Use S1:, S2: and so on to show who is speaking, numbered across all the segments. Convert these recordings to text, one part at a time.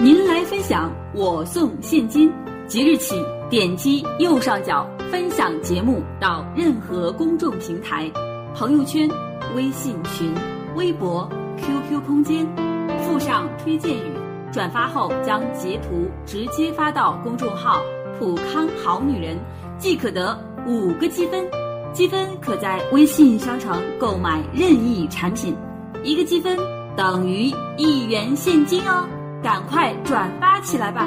S1: 您来分享，我送现金。即日起，点击右上角分享节目到任何公众平台，朋友圈、微信群、微博、QQ 空间，附上推荐语，转发后将截图直接发到公众号“普康好女人”，即可得五个积分。积分可在微信商城购买任意产品，一个积分等于一元现金哦。赶快转发起来吧！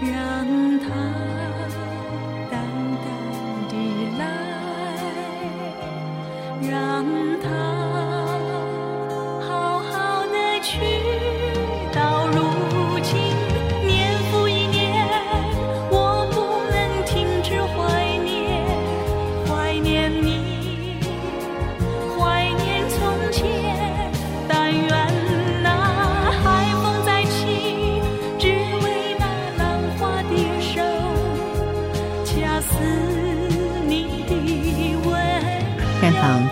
S1: 让它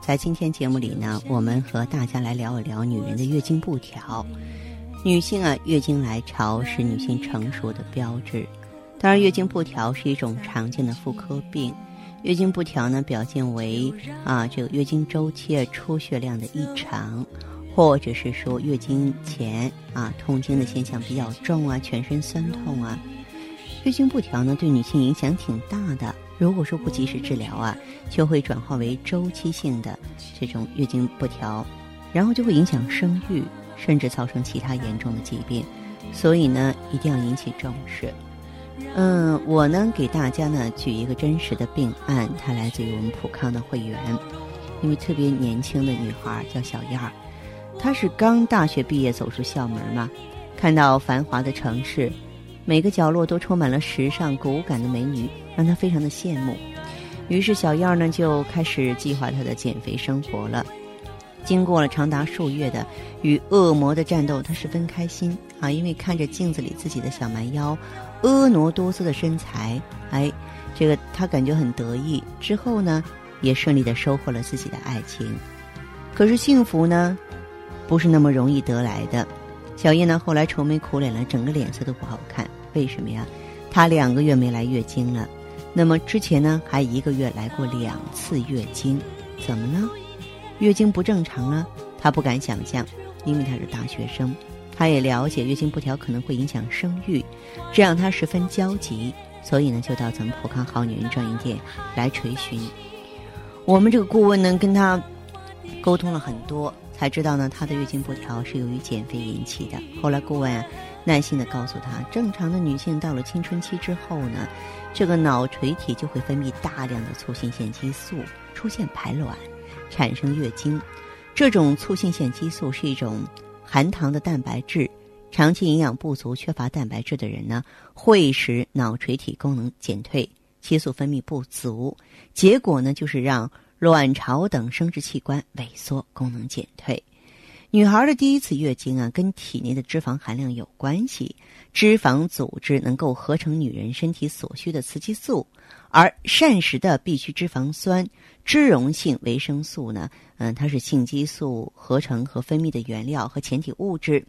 S2: 在今天节目里呢，我们和大家来聊一聊女人的月经不调。女性啊，月经来潮是女性成熟的标志。当然，月经不调是一种常见的妇科病。月经不调呢，表现为啊，这个月经周期出血量的异常，或者是说月经前啊痛经的现象比较重啊，全身酸痛啊。月经不调呢，对女性影响挺大的。如果说不及时治疗啊，就会转化为周期性的这种月经不调，然后就会影响生育，甚至造成其他严重的疾病。所以呢，一定要引起重视。嗯，我呢给大家呢举一个真实的病案，它来自于我们普康的会员，一位特别年轻的女孩叫小燕儿，她是刚大学毕业走出校门嘛，看到繁华的城市。每个角落都充满了时尚骨感的美女，让她非常的羡慕。于是小燕儿呢就开始计划她的减肥生活了。经过了长达数月的与恶魔的战斗，她十分开心啊，因为看着镜子里自己的小蛮腰、婀娜多姿的身材，哎，这个她感觉很得意。之后呢，也顺利的收获了自己的爱情。可是幸福呢，不是那么容易得来的。小叶呢，后来愁眉苦脸了，整个脸色都不好看。为什么呀？她两个月没来月经了。那么之前呢，还一个月来过两次月经，怎么了？月经不正常了？她不敢想象，因为她是大学生，她也了解月经不调可能会影响生育，这让她十分焦急。所以呢，就到咱们普康好女人专营店来垂询。我们这个顾问呢，跟她沟通了很多。才知道呢，她的月经不调是由于减肥引起的。后来顾问啊耐心的告诉她，正常的女性到了青春期之后呢，这个脑垂体就会分泌大量的促性腺激素，出现排卵，产生月经。这种促性腺激素是一种含糖的蛋白质，长期营养不足、缺乏蛋白质的人呢，会使脑垂体功能减退，激素分泌不足，结果呢就是让卵巢等生殖器官萎缩，功能减退。女孩的第一次月经啊，跟体内的脂肪含量有关系。脂肪组织能够合成女人身体所需的雌激素，而膳食的必需脂肪酸、脂溶性维生素呢，嗯，它是性激素合成和分泌的原料和前体物质。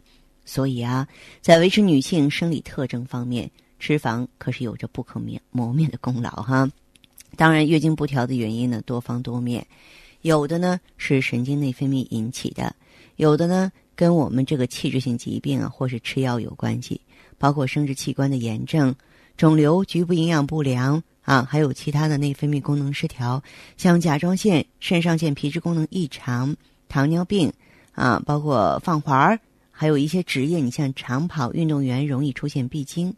S2: 所以啊，在维持女性生理特征方面，脂肪可是有着不可磨灭的功劳哈。当然，月经不调的原因呢，多方多面，有的呢是神经内分泌引起的。有的呢，跟我们这个器质性疾病啊，或是吃药有关系，包括生殖器官的炎症、肿瘤、局部营养不良啊，还有其他的内分泌功能失调，像甲状腺、肾上腺皮质功能异常、糖尿病啊，包括放环儿还有一些职业，你像长跑运动员容易出现闭经。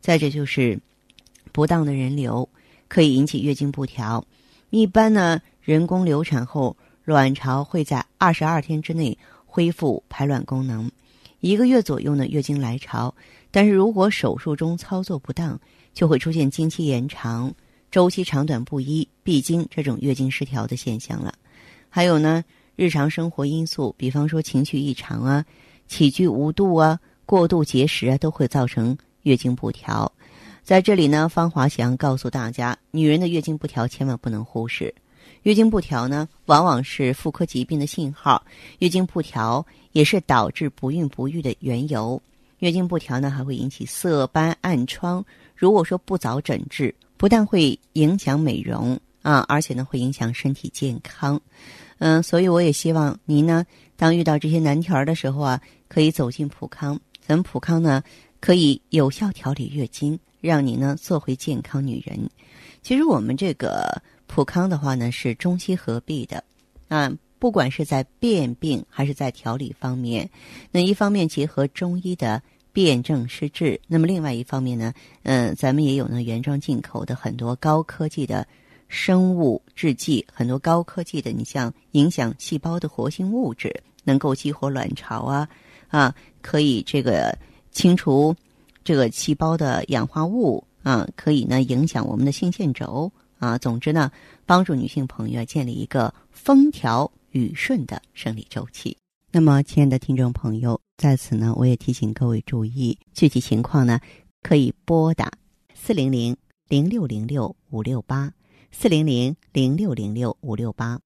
S2: 再者就是不当的人流可以引起月经不调。一般呢，人工流产后。卵巢会在二十二天之内恢复排卵功能，一个月左右呢月经来潮，但是如果手术中操作不当，就会出现经期延长、周期长短不一、闭经这种月经失调的现象了。还有呢，日常生活因素，比方说情绪异常啊、起居无度啊、过度节食啊，都会造成月经不调。在这里呢，芳华想告诉大家，女人的月经不调千万不能忽视。月经不调呢，往往是妇科疾病的信号。月经不调也是导致不孕不育的缘由。月经不调呢，还会引起色斑、暗疮。如果说不早诊治，不但会影响美容啊，而且呢，会影响身体健康。嗯，所以我也希望您呢，当遇到这些难题儿的时候啊，可以走进普康。咱们普康呢，可以有效调理月经，让你呢做回健康女人。其实我们这个。普康的话呢是中西合璧的，啊，不管是在辨病还是在调理方面，那一方面结合中医的辨证施治，那么另外一方面呢，嗯，咱们也有呢原装进口的很多高科技的生物制剂，很多高科技的，你像影响细胞的活性物质，能够激活卵巢啊，啊，可以这个清除这个细胞的氧化物啊，可以呢影响我们的性腺轴。啊，总之呢，帮助女性朋友建立一个风调雨顺的生理周期。那么，亲爱的听众朋友，在此呢，我也提醒各位注意，具体情况呢，可以拨打四零零零六零六五六八四零零零六零六五六八。